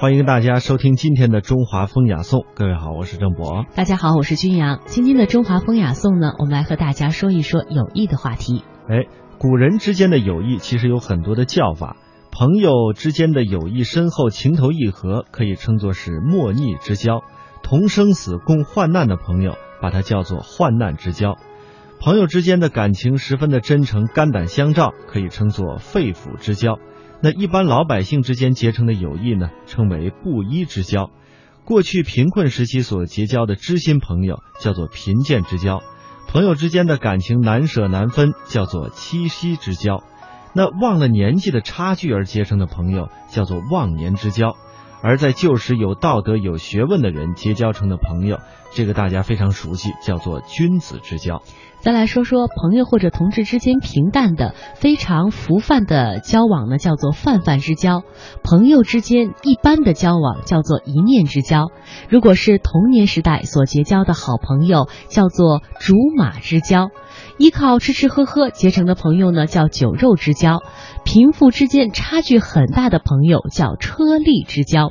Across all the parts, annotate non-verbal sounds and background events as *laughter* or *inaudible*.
欢迎大家收听今天的中华风雅颂。各位好，我是郑博。大家好，我是君阳。今天的中华风雅颂呢，我们来和大家说一说友谊的话题。哎，古人之间的友谊其实有很多的叫法。朋友之间的友谊深厚、情投意合，可以称作是莫逆之交；同生死、共患难的朋友，把它叫做患难之交。朋友之间的感情十分的真诚、肝胆相照，可以称作肺腑之交。那一般老百姓之间结成的友谊呢，称为布衣之交。过去贫困时期所结交的知心朋友，叫做贫贱之交。朋友之间的感情难舍难分，叫做七夕之交。那忘了年纪的差距而结成的朋友，叫做忘年之交。而在旧时有道德有学问的人结交成的朋友，这个大家非常熟悉，叫做君子之交。再来说说朋友或者同志之间平淡的、非常浮泛的交往呢，叫做泛泛之交；朋友之间一般的交往叫做一念之交。如果是童年时代所结交的好朋友，叫做竹马之交；依靠吃吃喝喝结成的朋友呢，叫酒肉之交；贫富之间差距很大的朋友叫车力之交；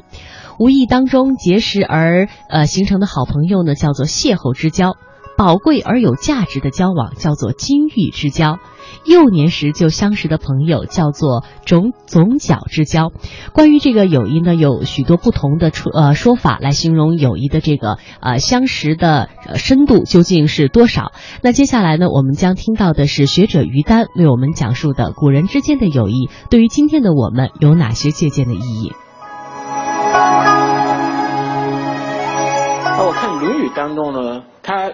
无意当中结识而呃形成的好朋友呢，叫做邂逅之交。宝贵而有价值的交往叫做金玉之交，幼年时就相识的朋友叫做种总角之交。关于这个友谊呢，有许多不同的出呃说法来形容友谊的这个呃相识的呃深度究竟是多少。那接下来呢，我们将听到的是学者于丹为我们讲述的古人之间的友谊对于今天的我们有哪些借鉴的意义。那我看《论语》当中呢，他。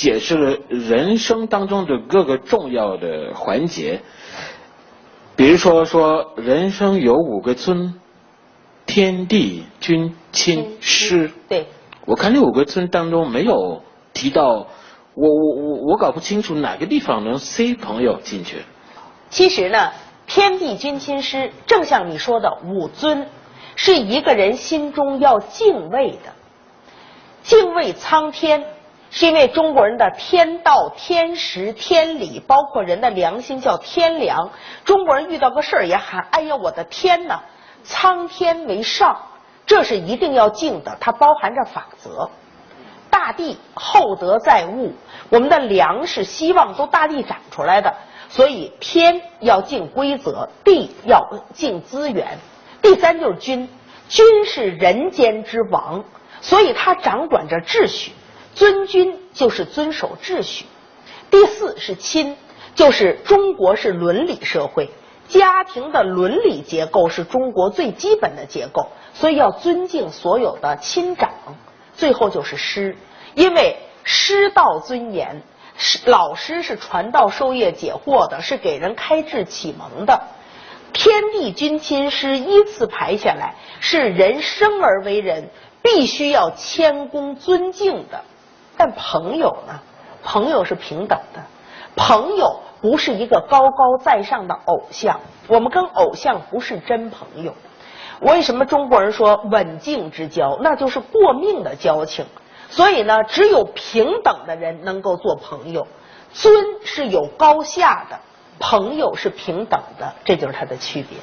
解释了人生当中的各个重要的环节，比如说说人生有五个尊：天地君亲师。对，我看这五个尊当中没有提到，我我我我搞不清楚哪个地方能塞朋友进去。其实呢，天地君亲师，正像你说的五尊，是一个人心中要敬畏的，敬畏苍天。是因为中国人的天道、天时、天理，包括人的良心叫天良。中国人遇到个事儿也喊：“哎呀，我的天哪！”苍天为上，这是一定要敬的，它包含着法则。大地厚德载物，我们的粮食、希望都大地长出来的，所以天要敬规则，地要敬资源。第三就是君，君是人间之王，所以他掌管着秩序。尊君就是遵守秩序，第四是亲，就是中国是伦理社会，家庭的伦理结构是中国最基本的结构，所以要尊敬所有的亲长。最后就是师，因为师道尊严，师老师是传道授业解惑的，是给人开智启蒙的。天地君亲师依次排下来，是人生而为人必须要谦恭尊敬的。但朋友呢？朋友是平等的，朋友不是一个高高在上的偶像。我们跟偶像不是真朋友。为什么中国人说刎颈之交？那就是过命的交情。所以呢，只有平等的人能够做朋友。尊是有高下的，朋友是平等的，这就是它的区别。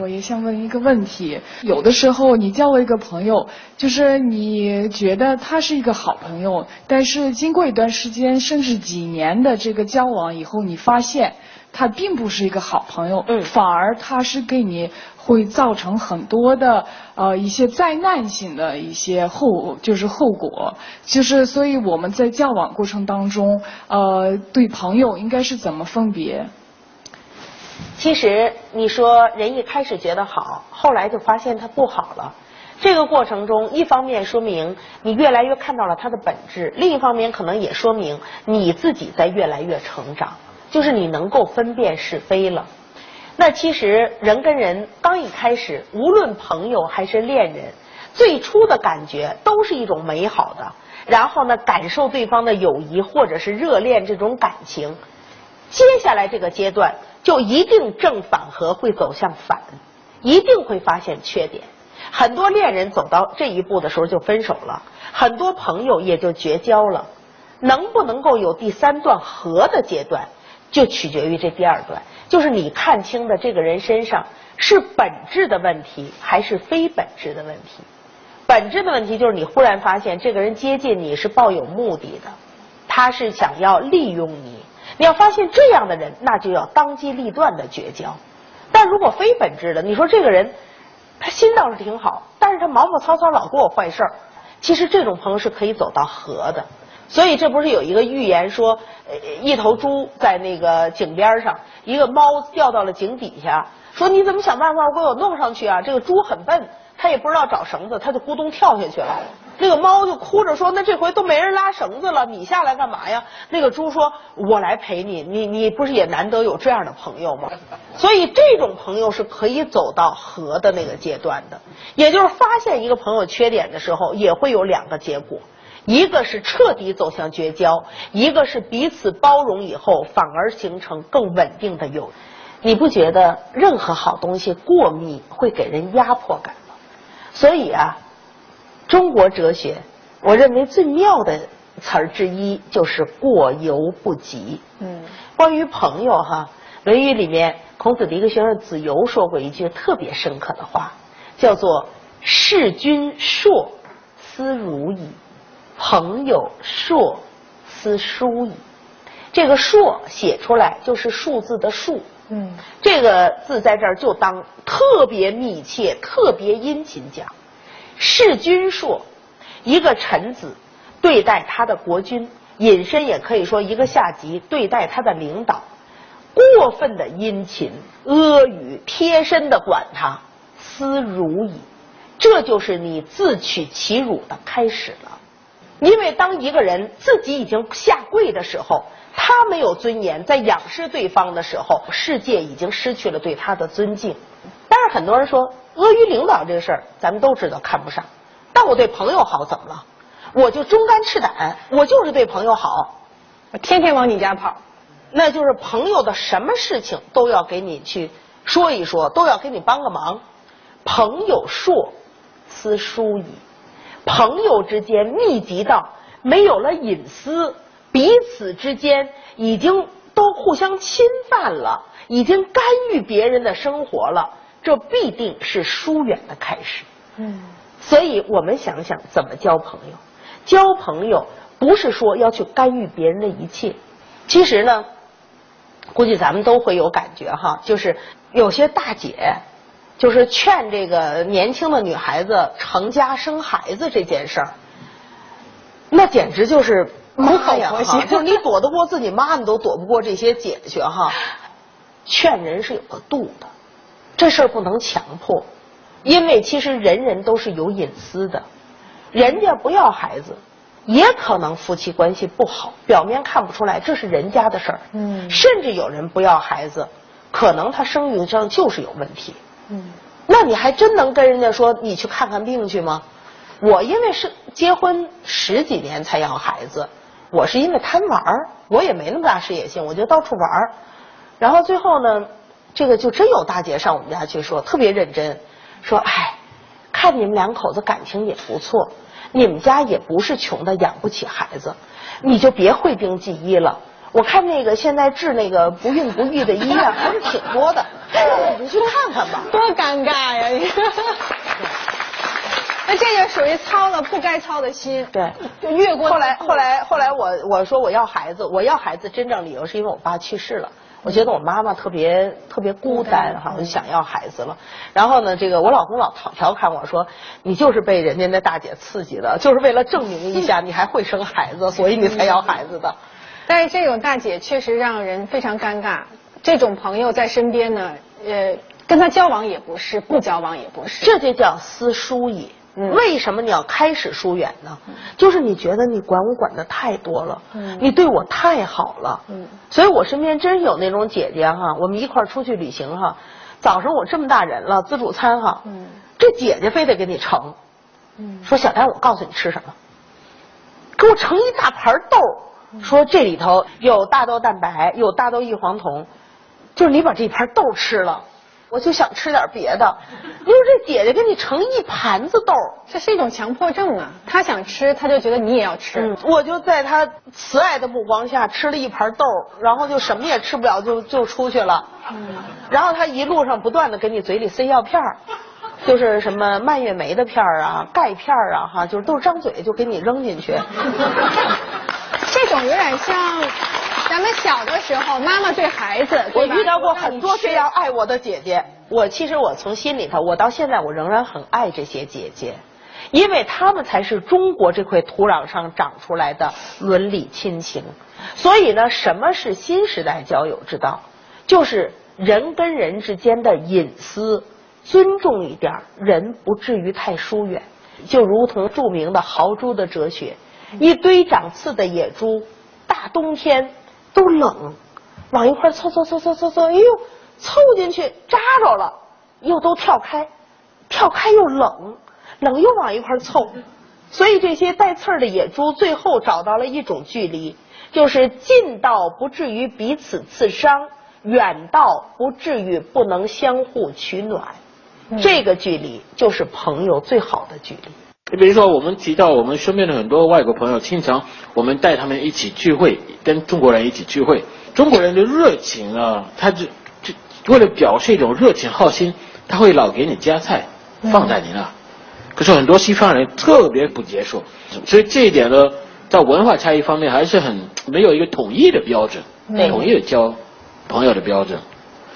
我也想问一个问题：有的时候你交了一个朋友，就是你觉得他是一个好朋友，但是经过一段时间，甚至几年的这个交往以后，你发现他并不是一个好朋友，嗯，反而他是给你会造成很多的呃一些灾难性的一些后就是后果，就是所以我们在交往过程当中，呃，对朋友应该是怎么分别？其实你说人一开始觉得好，后来就发现他不好了。这个过程中，一方面说明你越来越看到了他的本质，另一方面可能也说明你自己在越来越成长，就是你能够分辨是非了。那其实人跟人刚一开始，无论朋友还是恋人，最初的感觉都是一种美好的，然后呢，感受对方的友谊或者是热恋这种感情。接下来这个阶段。就一定正反合会走向反，一定会发现缺点。很多恋人走到这一步的时候就分手了，很多朋友也就绝交了。能不能够有第三段合的阶段，就取决于这第二段，就是你看清的这个人身上是本质的问题还是非本质的问题。本质的问题就是你忽然发现这个人接近你是抱有目的的，他是想要利用你。你要发现这样的人，那就要当机立断的绝交。但如果非本质的，你说这个人他心倒是挺好，但是他毛毛糙糙老给我坏事儿。其实这种朋友是可以走到和的。所以这不是有一个寓言说，一头猪在那个井边上，一个猫掉到了井底下，说你怎么想办法给我弄上去啊？这个猪很笨。它也不知道找绳子，它就咕咚跳下去了。那个猫就哭着说：“那这回都没人拉绳子了，你下来干嘛呀？”那个猪说：“我来陪你，你你不是也难得有这样的朋友吗？”所以这种朋友是可以走到和的那个阶段的，也就是发现一个朋友缺点的时候，也会有两个结果：一个是彻底走向绝交，一个是彼此包容以后反而形成更稳定的友谊。你不觉得任何好东西过密会给人压迫感吗？所以啊，中国哲学，我认为最妙的词儿之一就是“过犹不及”。嗯，关于朋友哈，《论语》里面孔子的一个学生子游说过一句特别深刻的话，叫做“事君硕，思如矣；朋友硕，思疏矣。”这个“硕”写出来就是数字的“数”。嗯，这个字在这儿就当特别密切、特别殷勤讲。弑君硕，一个臣子对待他的国君，引申也可以说一个下级对待他的领导，过分的殷勤、阿谀、贴身的管他，思辱矣。这就是你自取其辱的开始了。因为当一个人自己已经下跪的时候。他没有尊严，在仰视对方的时候，世界已经失去了对他的尊敬。但是很多人说，阿谀领导这个事儿，咱们都知道看不上。但我对朋友好怎么了？我就忠肝赤胆，我就是对朋友好，我天天往你家跑。那就是朋友的什么事情都要给你去说一说，都要给你帮个忙。朋友硕，思疏矣。朋友之间密集到没有了隐私。彼此之间已经都互相侵犯了，已经干预别人的生活了，这必定是疏远的开始。嗯，所以我们想想怎么交朋友。交朋友不是说要去干预别人的一切，其实呢，估计咱们都会有感觉哈，就是有些大姐，就是劝这个年轻的女孩子成家生孩子这件事儿，那简直就是。妈呀！就是你躲得过自己妈，你都躲不过这些姐姐哈。*laughs* 劝人是有个度的，这事儿不能强迫，因为其实人人都是有隐私的。人家不要孩子，也可能夫妻关系不好，表面看不出来，这是人家的事儿。嗯。甚至有人不要孩子，可能他生育上就是有问题。嗯。那你还真能跟人家说你去看看病去吗？我因为是结婚十几年才要孩子。我是因为贪玩儿，我也没那么大事业心，我就到处玩儿。然后最后呢，这个就真有大姐上我们家去说，特别认真，说：“哎，看你们两口子感情也不错，你们家也不是穷的养不起孩子，你就别会病记医了。我看那个现在治那个不孕不育的医院还是挺多的，你去看看吧。”多尴尬呀！你。那这就属于操了不该操的心，对，就越过。后来后来后来，我我说我要孩子，我要孩子，真正理由是因为我爸去世了，我觉得我妈妈特别特别孤单哈，我就想要孩子了。然后呢，这个我老公老调调侃我说，你就是被人家那大姐刺激的，就是为了证明一下你还会生孩子，所以你才要孩子的。*laughs* 但是这种大姐确实让人非常尴尬，这种朋友在身边呢，呃，跟他交往也不是，不交往也不是，这就叫私疏也。为什么你要开始疏远呢？就是你觉得你管我管的太多了，你对我太好了，所以我身边真有那种姐姐哈，我们一块出去旅行哈，早上我这么大人了，自助餐哈，这姐姐非得给你盛，说小丹我告诉你吃什么，给我盛一大盘豆，说这里头有大豆蛋白，有大豆异黄酮，就是你把这盘豆吃了。我就想吃点别的。你说这姐姐给你盛一盘子豆，这是一种强迫症啊！她想吃，她就觉得你也要吃。嗯，我就在她慈爱的目光下吃了一盘豆，然后就什么也吃不了，就就出去了。嗯，然后他一路上不断的给你嘴里塞药片儿，就是什么蔓越莓的片儿啊、钙片儿啊，哈，就是都是张嘴就给你扔进去。*laughs* 这种有点像咱们小的时候，妈妈对孩子。我遇到过很多让你吃这样爱我的姐姐，我其实我从心里头，我到现在我仍然很爱这些姐姐，因为她们才是中国这块土壤上长出来的伦理亲情。所以呢，什么是新时代交友之道？就是人跟人之间的隐私尊重一点儿，人不至于太疏远。就如同著名的豪猪的哲学，一堆长刺的野猪，大冬天都冷，往一块凑凑凑凑凑凑，哎呦，凑进去扎着了，又都跳开，跳开又冷，冷又往一块凑，所以这些带刺儿的野猪最后找到了一种距离，就是近到不至于彼此刺伤，远到不至于不能相互取暖。这个距离就是朋友最好的距离。你比如说，我们提到我们身边的很多外国朋友，经常我们带他们一起聚会，跟中国人一起聚会。中国人的热情啊，他就就为了表示一种热情好心，他会老给你夹菜放在你那。可是很多西方人特别不接受，所以这一点呢，在文化差异方面还是很没有一个统一的标准，对统一的交朋友的标准。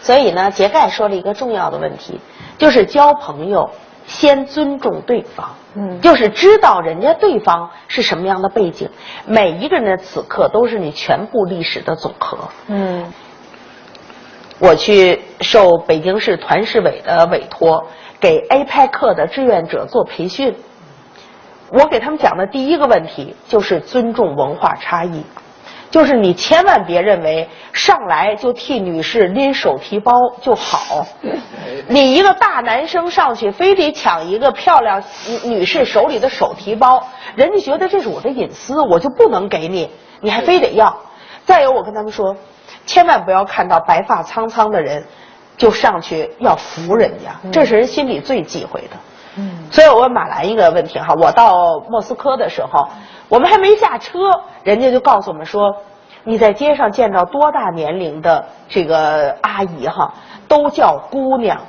所以呢，杰盖说了一个重要的问题，就是交朋友先尊重对方，嗯，就是知道人家对方是什么样的背景，每一个人的此刻都是你全部历史的总和，嗯。我去受北京市团市委的委托，给 APEC 的志愿者做培训。我给他们讲的第一个问题就是尊重文化差异，就是你千万别认为上来就替女士拎手提包就好，*laughs* 你一个大男生上去非得抢一个漂亮女女士手里的手提包，人家觉得这是我的隐私，我就不能给你，你还非得要。再有，我跟他们说，千万不要看到白发苍苍的人就上去要扶人家，这是人心里最忌讳的。所以我问马兰一个问题哈，我到莫斯科的时候，我们还没下车，人家就告诉我们说，你在街上见到多大年龄的这个阿姨哈，都叫姑娘，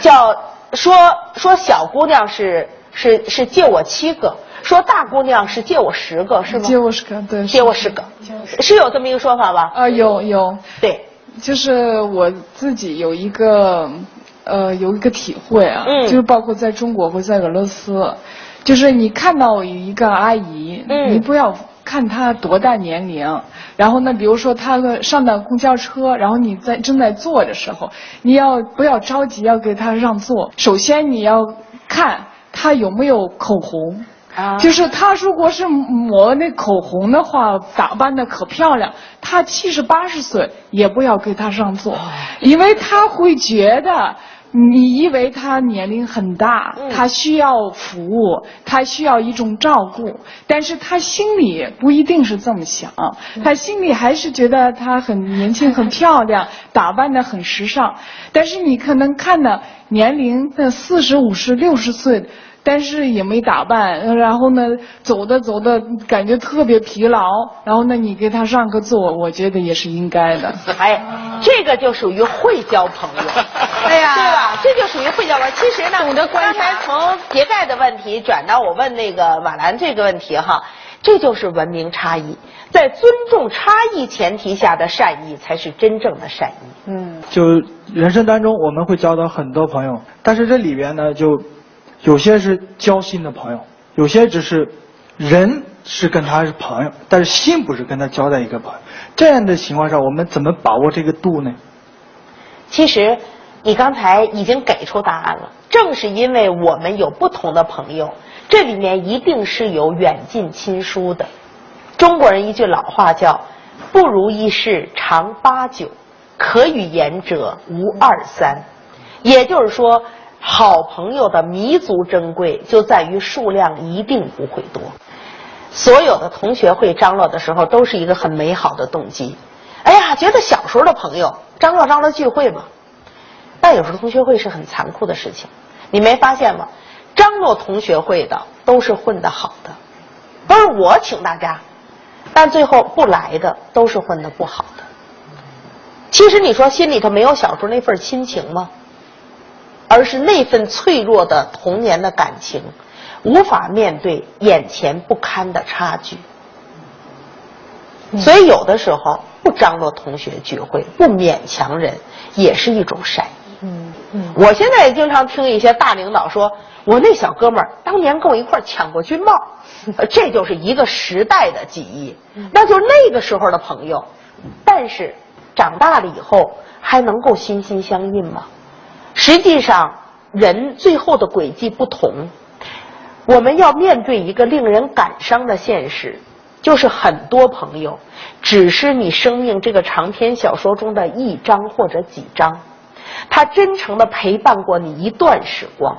叫说说小姑娘是是是借我七个，说大姑娘是借我十个，是吗？借我十个，对，借我十个，是有这么一个说法吧？啊，有有，对，就是我自己有一个呃有一个体会啊，嗯就是包括在中国或在俄罗斯，就是你看到一个阿姨，嗯你不要看她多大年龄，然后呢，比如说她上到公交车，然后你在正在坐的时候，你要不要着急要给她让座？首先你要看她有没有口红。啊就是她如果是抹那口红的话，打扮的可漂亮，她七十八十岁也不要给她让座，因为她会觉得。你以为他年龄很大，他需要服务，他需要一种照顾，但是他心里不一定是这么想，他心里还是觉得他很年轻、很漂亮，*laughs* 打扮的很时尚。但是你可能看的年龄的四十五十、六十岁，但是也没打扮，呃然后呢，走的走的感觉特别疲劳，然后呢，你给他让个座，我觉得也是应该的。哎，这个就属于会交朋友，*laughs* 哎呀对吧？这就属于会交朋友。其实呢，懂得观察刚才从杰盖的问题转到我问那个马兰这个问题哈，这就是文明差异，在尊重差异前提下的善意才是真正的善意。嗯就人生当中我们会交到很多朋友，但是这里边呢，就有些是交心的朋友，有些只是人是跟他是朋友，但是心不是跟他交在一个朋友。这样的情况下，我们怎么把握这个度呢？其实你刚才已经给出答案了，正是因为我们有不同的朋友，这里面一定是有远近亲疏的。中国人一句老话叫“不如意事常八九，可与言者无二三”，也就是说，好朋友的弥足珍贵就在于数量一定不会多。所有的同学会张罗的时候，都是一个很美好的动机。哎呀，觉得小时候的朋友张罗张罗聚会嘛，但有时候同学会是很残酷的事情，你没发现吗？张罗同学会的都是混得好的，都是我请大家，但最后不来的都是混得不好的。其实你说心里头没有小时候那份亲情吗？而是那份脆弱的童年的感情，无法面对眼前不堪的差距。所以有的时候不张罗同学聚会，不勉强人，也是一种善意。嗯嗯，我现在也经常听一些大领导说，我那小哥们儿当年跟我一块儿抢过军帽，呃 *laughs* 这就是一个时代的记忆，那就是那个时候的朋友。但是长大了以后，还能够心心相印吗？实际上，人最后的轨迹不同，我们要面对一个令人感伤的现实，就是很多朋友只是你生命这个长篇小说中的一章或者几章，他真诚的陪伴过你一段时光。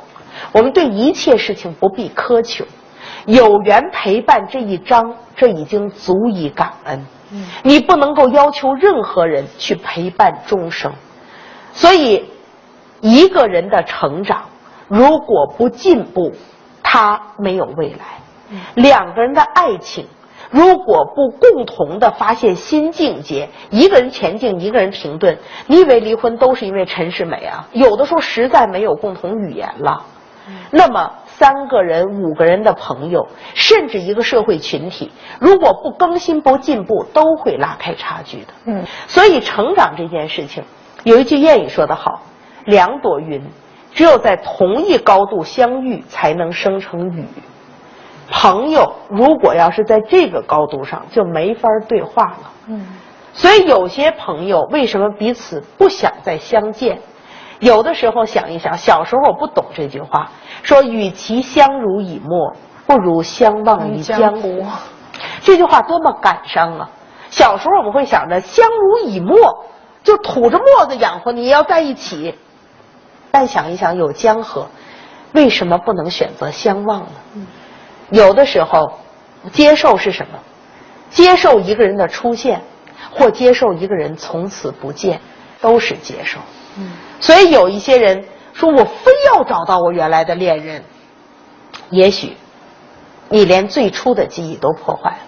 我们对一切事情不必苛求，有缘陪伴这一章，这已经足以感恩。你不能够要求任何人去陪伴终生，所以一个人的成长如果不进步，他没有未来。两个人的爱情如果不共同的发现新境界，一个人前进，一个人停顿，你以为离婚都是因为陈世美啊？有的时候实在没有共同语言了。那么三个人、五个人的朋友，甚至一个社会群体，如果不更新、不进步，都会拉开差距的。嗯，所以成长这件事情，有一句谚语说得好：“两朵云，只有在同一高度相遇，才能生成雨。”朋友如果要是在这个高度上，就没法对话了。嗯，所以有些朋友为什么彼此不想再相见？有的时候想一想，小时候我不懂这句话，说与其相濡以沫，不如相忘于江湖。这句话多么感伤啊！小时候我们会想着相濡以沫，就吐着沫子养活你，要在一起。但想一想，有江河，为什么不能选择相忘呢？有的时候，接受是什么？接受一个人的出现，或接受一个人从此不见，都是接受。所以有一些人说我非要找到我原来的恋人，也许你连最初的记忆都破坏了。